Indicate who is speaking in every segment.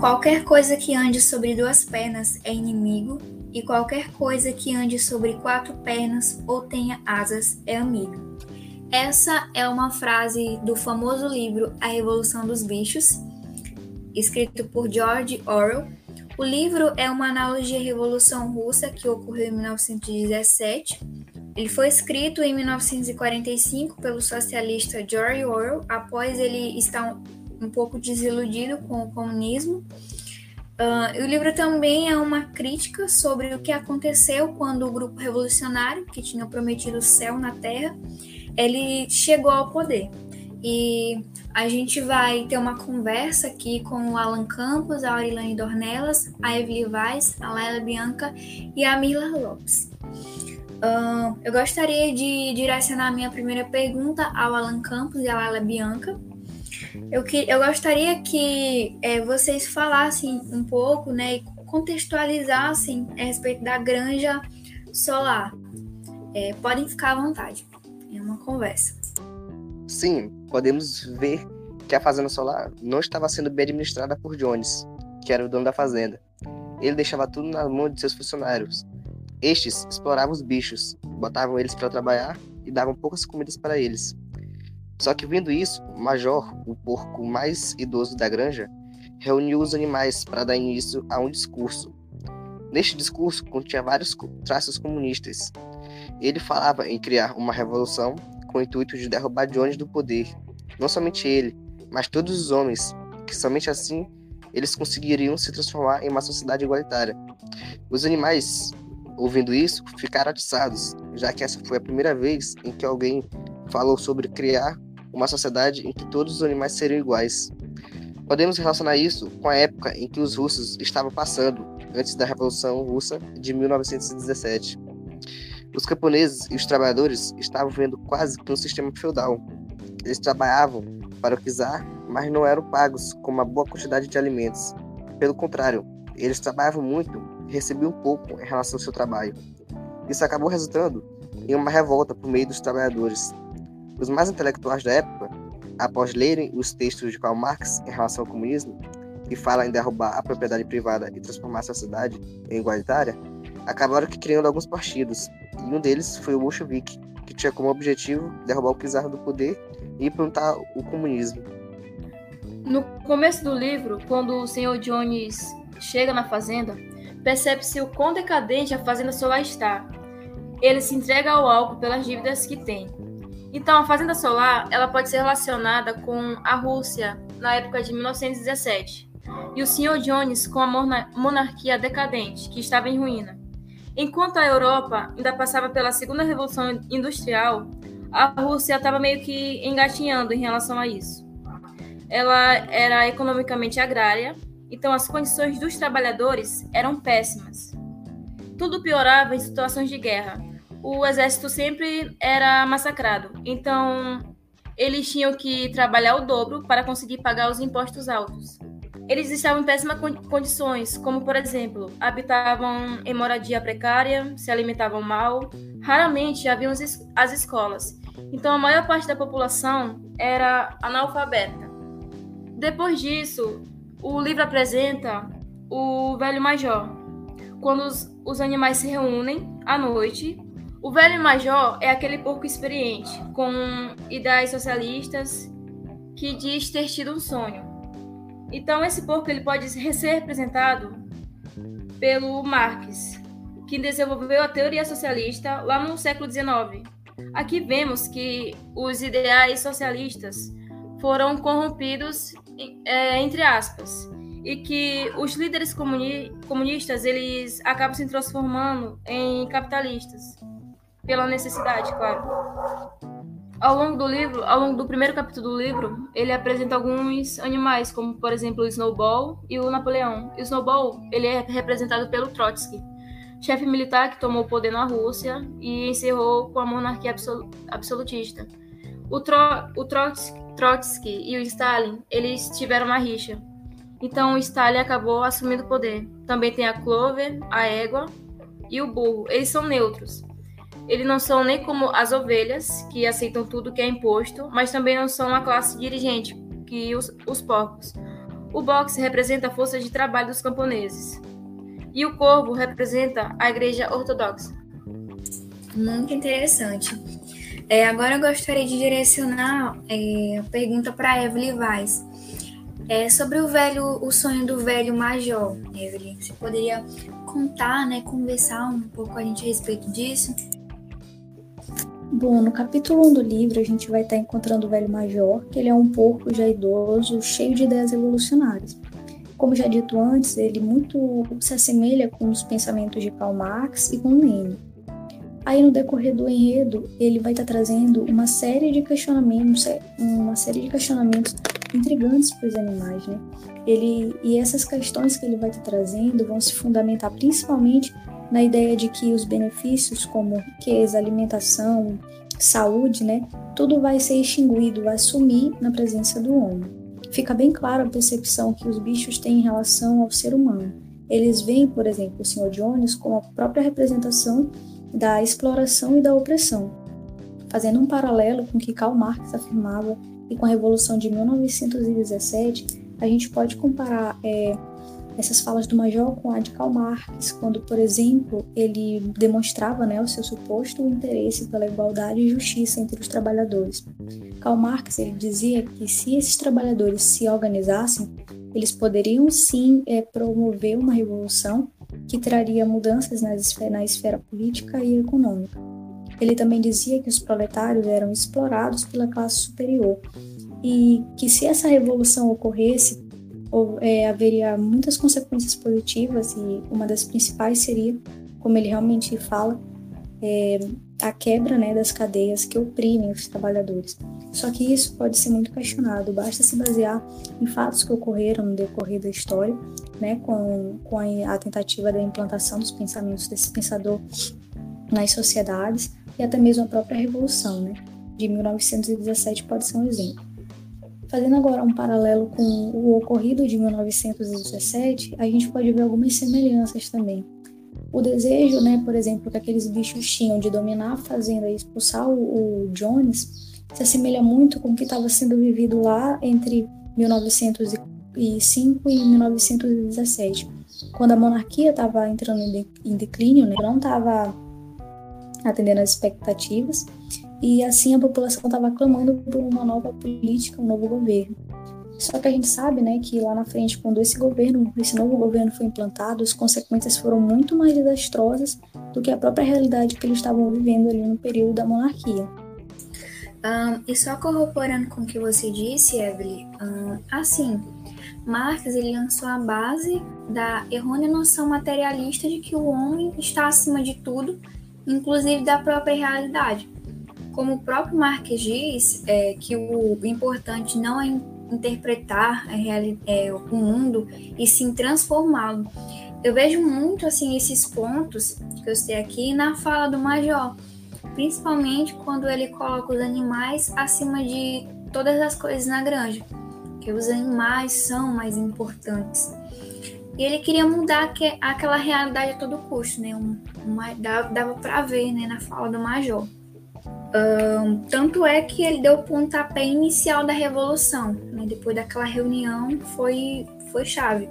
Speaker 1: Qualquer coisa que ande sobre duas pernas é inimigo, e qualquer coisa que ande sobre quatro pernas ou tenha asas é amigo. Essa é uma frase do famoso livro A Revolução dos Bichos, escrito por George Orwell. O livro é uma analogia à Revolução Russa que ocorreu em 1917. Ele foi escrito em 1945 pelo socialista George Orwell, após ele estar um pouco desiludido com o comunismo. Uh, o livro também é uma crítica sobre o que aconteceu quando o grupo revolucionário, que tinha prometido o céu na terra, ele chegou ao poder. E a gente vai ter uma conversa aqui com o Alan Campos, a Aurilane Dornelas, a Evelyn Vaz, a Laila Bianca e a Mila Lopes. Uh, eu gostaria de direcionar a minha primeira pergunta ao Alan Campos e à Laila Bianca. Eu, que, eu gostaria que é, vocês falassem um pouco né, e contextualizassem a respeito da granja solar. É, podem ficar à vontade. É uma conversa.
Speaker 2: Sim, podemos ver que a fazenda solar não estava sendo bem administrada por Jones, que era o dono da fazenda. Ele deixava tudo na mão de seus funcionários. Estes exploravam os bichos, botavam eles para trabalhar e davam poucas comidas para eles. Só que vendo isso, o Major, o porco mais idoso da granja, reuniu os animais para dar início a um discurso. Neste discurso continha vários traços comunistas. Ele falava em criar uma revolução com o intuito de derrubar Jones do poder. Não somente ele, mas todos os homens, que somente assim eles conseguiriam se transformar em uma sociedade igualitária. Os animais, ouvindo isso, ficaram atiçados, já que essa foi a primeira vez em que alguém falou sobre criar uma sociedade em que todos os animais seriam iguais. Podemos relacionar isso com a época em que os russos estavam passando, antes da Revolução Russa de 1917. Os camponeses e os trabalhadores estavam vendo quase que um sistema feudal. Eles trabalhavam para o czar, mas não eram pagos com uma boa quantidade de alimentos. Pelo contrário, eles trabalhavam muito e recebiam pouco em relação ao seu trabalho. Isso acabou resultando em uma revolta por meio dos trabalhadores, os mais intelectuais da época, após lerem os textos de Karl Marx em relação ao comunismo, que fala em derrubar a propriedade privada e transformar a sociedade em igualitária, acabaram criando alguns partidos, e um deles foi o Bolshevik, que tinha como objetivo derrubar o czar do poder e implantar o comunismo.
Speaker 3: No começo do livro, quando o Sr. Jones chega na fazenda, percebe-se o quão decadente a fazenda solar está. Ele se entrega ao álcool pelas dívidas que tem então, a fazenda solar ela pode ser relacionada com a Rússia na época de 1917 e o Sr. Jones com a monarquia decadente que estava em ruína. Enquanto a Europa ainda passava pela segunda revolução industrial, a Rússia estava meio que engatinhando em relação a isso. Ela era economicamente agrária, então as condições dos trabalhadores eram péssimas. Tudo piorava em situações de guerra, o exército sempre era massacrado. Então, eles tinham que trabalhar o dobro para conseguir pagar os impostos altos. Eles estavam em péssimas condições, como, por exemplo, habitavam em moradia precária, se alimentavam mal, raramente haviam as escolas. Então, a maior parte da população era analfabeta. Depois disso, o livro apresenta o velho major, quando os, os animais se reúnem à noite o velho major é aquele porco experiente, com ideias socialistas, que diz ter tido um sonho. Então esse porco ele pode ser representado pelo Marx, que desenvolveu a teoria socialista lá no século XIX. Aqui vemos que os ideais socialistas foram corrompidos, é, entre aspas, e que os líderes comuni comunistas eles acabam se transformando em capitalistas pela necessidade, claro. Ao longo do livro, ao longo do primeiro capítulo do livro, ele apresenta alguns animais, como por exemplo o Snowball e o Napoleão. O Snowball, ele é representado pelo Trotsky, chefe militar que tomou o poder na Rússia e encerrou com a monarquia absol absolutista. O, Tro o Trotsky, Trotsky e o Stalin, eles tiveram uma rixa. Então o Stalin acabou assumindo o poder. Também tem a Clover, a égua e o burro. Eles são neutros. Eles não são nem como as ovelhas, que aceitam tudo que é imposto, mas também não são a classe dirigente, que os, os porcos. O boxe representa a força de trabalho dos camponeses. E o corvo representa a igreja ortodoxa.
Speaker 1: Muito interessante. É, agora eu gostaria de direcionar é, a pergunta para Evelyn Vaz. É, sobre o velho, o sonho do velho major, Evelyn, você poderia contar, né, conversar um pouco com a gente a respeito disso?
Speaker 4: Bom, no capítulo 1 do livro a gente vai estar encontrando o velho major, que ele é um porco já idoso, cheio de ideias revolucionárias. Como já dito antes, ele muito se assemelha com os pensamentos de Karl Marx e com Lenin. Aí no decorrer do enredo, ele vai estar trazendo uma série de questionamentos, uma série de questionamentos intrigantes para os animais, né? Ele e essas questões que ele vai estar trazendo vão se fundamentar principalmente na ideia de que os benefícios como riqueza, alimentação, saúde, né, tudo vai ser extinguido, vai sumir na presença do homem. Fica bem clara a percepção que os bichos têm em relação ao ser humano. Eles veem, por exemplo, o Sr. Jones como a própria representação da exploração e da opressão, fazendo um paralelo com o que Karl Marx afirmava e com a Revolução de 1917, a gente pode comparar é, essas falas do Major com a de Karl Marx, quando, por exemplo, ele demonstrava né, o seu suposto interesse pela igualdade e justiça entre os trabalhadores. Karl Marx ele dizia que se esses trabalhadores se organizassem, eles poderiam sim é, promover uma revolução que traria mudanças na esfera, na esfera política e econômica. Ele também dizia que os proletários eram explorados pela classe superior e que se essa revolução ocorresse, ou, é, haveria muitas consequências positivas e uma das principais seria, como ele realmente fala, é, a quebra né, das cadeias que oprimem os trabalhadores. Só que isso pode ser muito questionado, basta se basear em fatos que ocorreram no decorrer da história, né, com, com a, a tentativa da implantação dos pensamentos desse pensador nas sociedades e até mesmo a própria Revolução né, de 1917 pode ser um exemplo. Fazendo agora um paralelo com o ocorrido de 1917, a gente pode ver algumas semelhanças também. O desejo, né, por exemplo, que aqueles bichos tinham de dominar a fazenda e expulsar o, Jones se assemelha muito com o que estava sendo vivido lá entre 1905 e 1917, quando a monarquia estava entrando em declínio, né, não estava atendendo às expectativas e assim a população estava clamando por uma nova política, um novo governo. Só que a gente sabe, né, que lá na frente, quando esse governo, esse novo governo foi implantado, as consequências foram muito mais desastrosas do que a própria realidade que eles estavam vivendo ali no período da monarquia.
Speaker 1: Um, e só corroborando com o que você disse, Evelyn, um, assim, Marx ele lançou a base da errônea noção materialista de que o homem está acima de tudo, inclusive da própria realidade. Como o próprio Marx diz, é, que o importante não é interpretar é, o mundo e sim transformá-lo. Eu vejo muito assim esses pontos que eu sei aqui na fala do Major, principalmente quando ele coloca os animais acima de todas as coisas na granja, que os animais são mais importantes. E ele queria mudar que, aquela realidade a todo custo, né? Um, uma, dava, dava para ver né, na fala do Major. Um, tanto é que ele deu o pontapé inicial da revolução, né? depois daquela reunião foi, foi chave.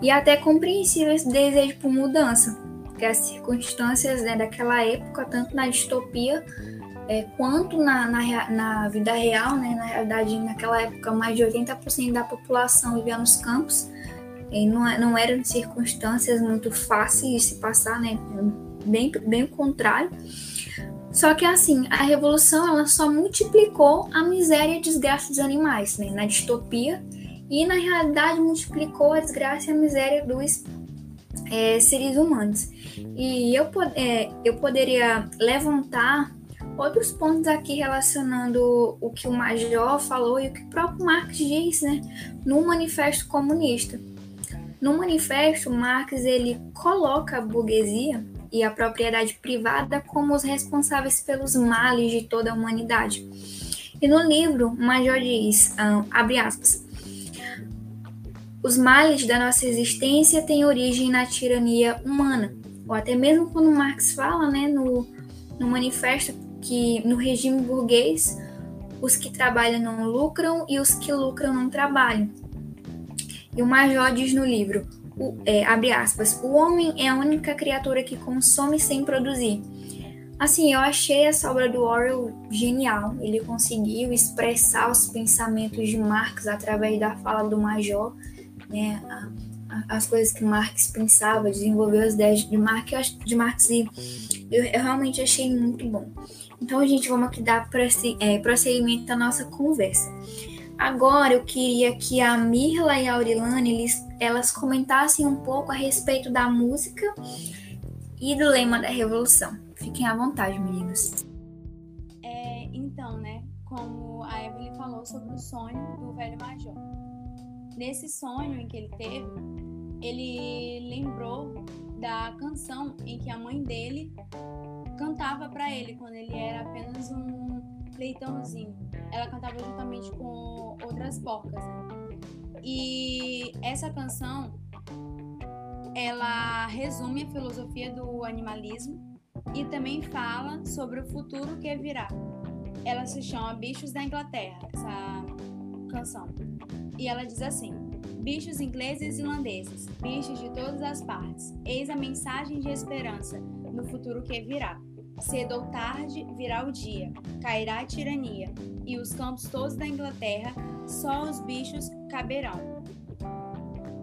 Speaker 1: E até compreensível esse desejo por mudança, porque as circunstâncias né, daquela época, tanto na distopia é, quanto na, na, na, vida real, né, na realidade, naquela época, mais de 80% da população vivia nos campos, e não, eram circunstâncias muito fáceis de se passar, né, bem, bem o contrário. Só que assim, a revolução ela só multiplicou a miséria e desgraça dos animais, né? Na distopia e na realidade multiplicou a desgraça e a miséria dos é, seres humanos. E eu, é, eu poderia levantar outros pontos aqui relacionando o que o Major falou e o que o próprio Marx diz, né? No Manifesto Comunista. No manifesto, Marx ele coloca a burguesia e a propriedade privada como os responsáveis pelos males de toda a humanidade. E no livro, Major diz, abre aspas, os males da nossa existência têm origem na tirania humana, ou até mesmo quando Marx fala né, no, no manifesto que no regime burguês os que trabalham não lucram e os que lucram não trabalham. E o Major diz no livro, o, é, abre aspas, o homem é a única criatura que consome sem produzir. Assim, eu achei essa obra do Orwell genial. Ele conseguiu expressar os pensamentos de Marx através da fala do Major, né? As coisas que Marx pensava, desenvolveu as ideias de Marx, de Marx e eu, eu realmente achei muito bom. Então, gente, vamos aqui dar é, prosseguimento à nossa conversa. Agora eu queria que a Mirla e a Aurilane eles, elas comentassem um pouco a respeito da música e do lema da Revolução. Fiquem à vontade, meninos.
Speaker 5: É, então, né, como a Evelyn falou sobre o sonho do velho major. Nesse sonho em que ele teve, ele lembrou da canção em que a mãe dele cantava para ele quando ele era apenas um leitãozinho. Ela cantava juntamente com outras porcas. E essa canção ela resume a filosofia do animalismo e também fala sobre o futuro que virá. Ela se chama Bichos da Inglaterra, essa canção. E ela diz assim: Bichos ingleses e irlandeses, bichos de todas as partes, eis a mensagem de esperança no futuro que virá. Cedo ou tarde virá o dia, cairá a tirania, e os campos todos da Inglaterra só os bichos caberão.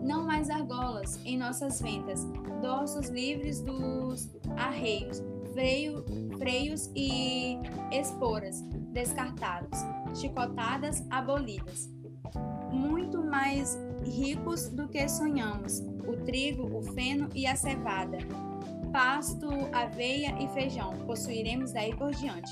Speaker 5: Não mais argolas em nossas ventas, dorsos livres dos arreios, freio, freios e esporas descartados, chicotadas abolidas. Muito mais ricos do que sonhamos, o trigo, o feno e a cevada, pasto, aveia e feijão, possuiremos daí por diante.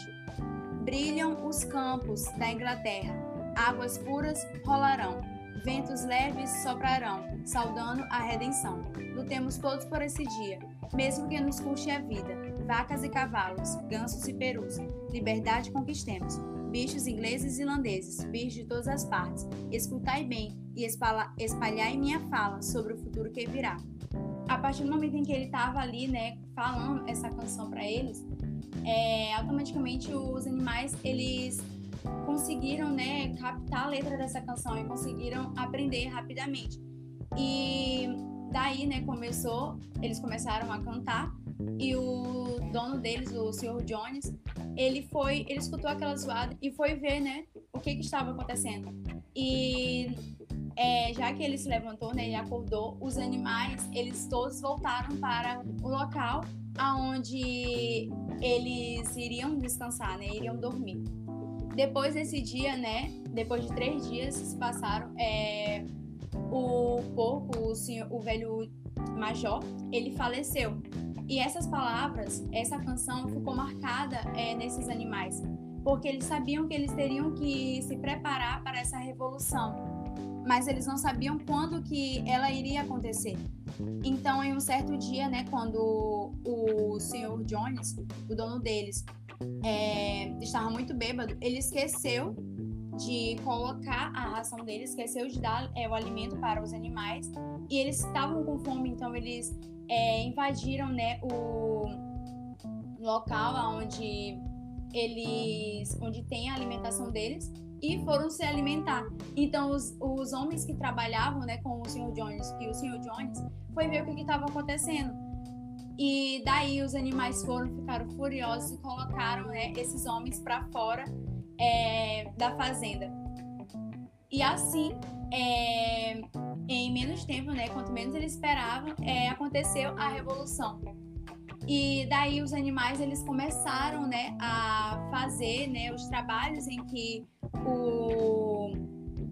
Speaker 5: Brilham os campos da Inglaterra, águas puras rolarão, ventos leves soprarão, saudando a redenção. Lutemos todos por esse dia, mesmo que nos custe a vida. Vacas e cavalos, gansos e perus, liberdade conquistemos. Bichos ingleses e irlandeses, bichos de todas as partes, escutai bem e espalhai minha fala sobre o futuro que virá a partir do momento em que ele estava ali, né, falando essa canção para eles, é, automaticamente os animais eles conseguiram, né, captar a letra dessa canção e conseguiram aprender rapidamente. E daí, né, começou, eles começaram a cantar e o dono deles, o Sr. Jones, ele foi, ele escutou aquela zoada e foi ver, né, o que que estava acontecendo. E é, já que ele se levantou, né, ele acordou, os animais, eles todos voltaram para o local aonde eles iriam descansar, né, iriam dormir. Depois desse dia, né, depois de três dias se passaram, é, o porco, o, senhor, o velho major, ele faleceu. E essas palavras, essa canção ficou marcada é, nesses animais, porque eles sabiam que eles teriam que se preparar para essa revolução mas eles não sabiam quando que ela iria acontecer. Então, em um certo dia, né, quando o senhor Jones, o dono deles, é, estava muito bêbado, ele esqueceu de colocar a ração deles, esqueceu de dar é, o alimento para os animais e eles estavam com fome, então eles é, invadiram, né, o local onde eles, onde tem a alimentação deles e foram se alimentar. Então, os, os homens que trabalhavam né, com o Sr. Jones e o Sr. Jones foi ver o que estava acontecendo. E daí os animais foram, ficaram furiosos e colocaram né, esses homens para fora é, da fazenda. E assim, é, em menos tempo, né, quanto menos eles esperavam, é, aconteceu a revolução. E daí os animais eles começaram, né, a fazer, né, os trabalhos em que o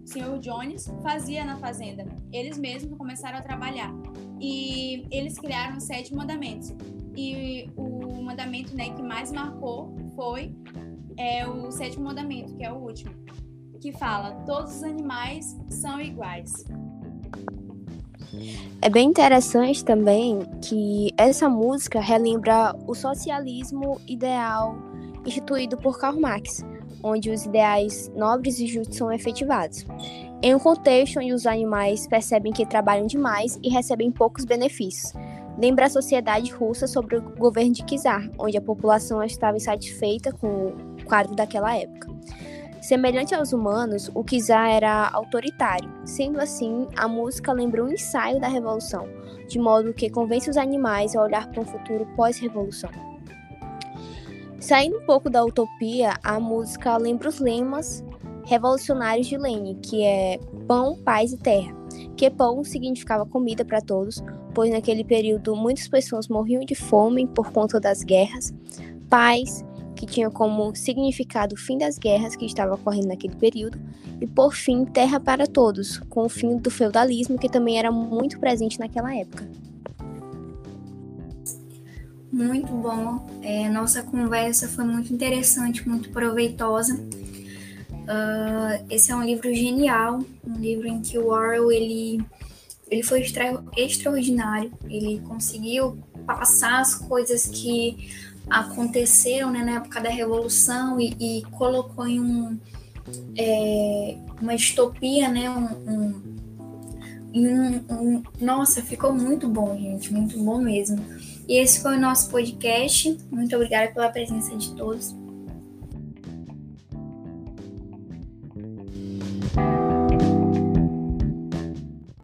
Speaker 5: senhor Jones fazia na fazenda. Eles mesmos começaram a trabalhar e eles criaram sete mandamentos. E o mandamento, né, que mais marcou foi é o sétimo mandamento, que é o último, que fala: todos os animais são iguais.
Speaker 6: É bem interessante também que essa música relembra o socialismo ideal instituído por Karl Marx, onde os ideais nobres e justos são efetivados. Em um contexto onde os animais percebem que trabalham demais e recebem poucos benefícios. Lembra a sociedade russa sobre o governo de Czar, onde a população estava insatisfeita com o quadro daquela época. Semelhante aos humanos, o Kizar era autoritário. Sendo assim, a música lembra um ensaio da revolução, de modo que convence os animais a olhar para um futuro pós-revolução. Saindo um pouco da utopia, a música lembra os lemas revolucionários de Lenin, que é pão, paz e terra. Que pão significava comida para todos, pois naquele período muitas pessoas morriam de fome por conta das guerras. Paz que tinha como significado o fim das guerras que estavam ocorrendo naquele período, e por fim, terra para todos, com o fim do feudalismo que também era muito presente naquela época.
Speaker 1: Muito bom. É, nossa conversa foi muito interessante, muito proveitosa. Uh, esse é um livro genial, um livro em que o Orwell ele, ele foi extra, extraordinário. Ele conseguiu passar as coisas que aconteceram né, na época da Revolução e, e colocou em um, é, uma distopia, né, um, um, Nossa, ficou muito bom, gente, muito bom mesmo. E esse foi o nosso podcast. Muito obrigada pela presença de todos.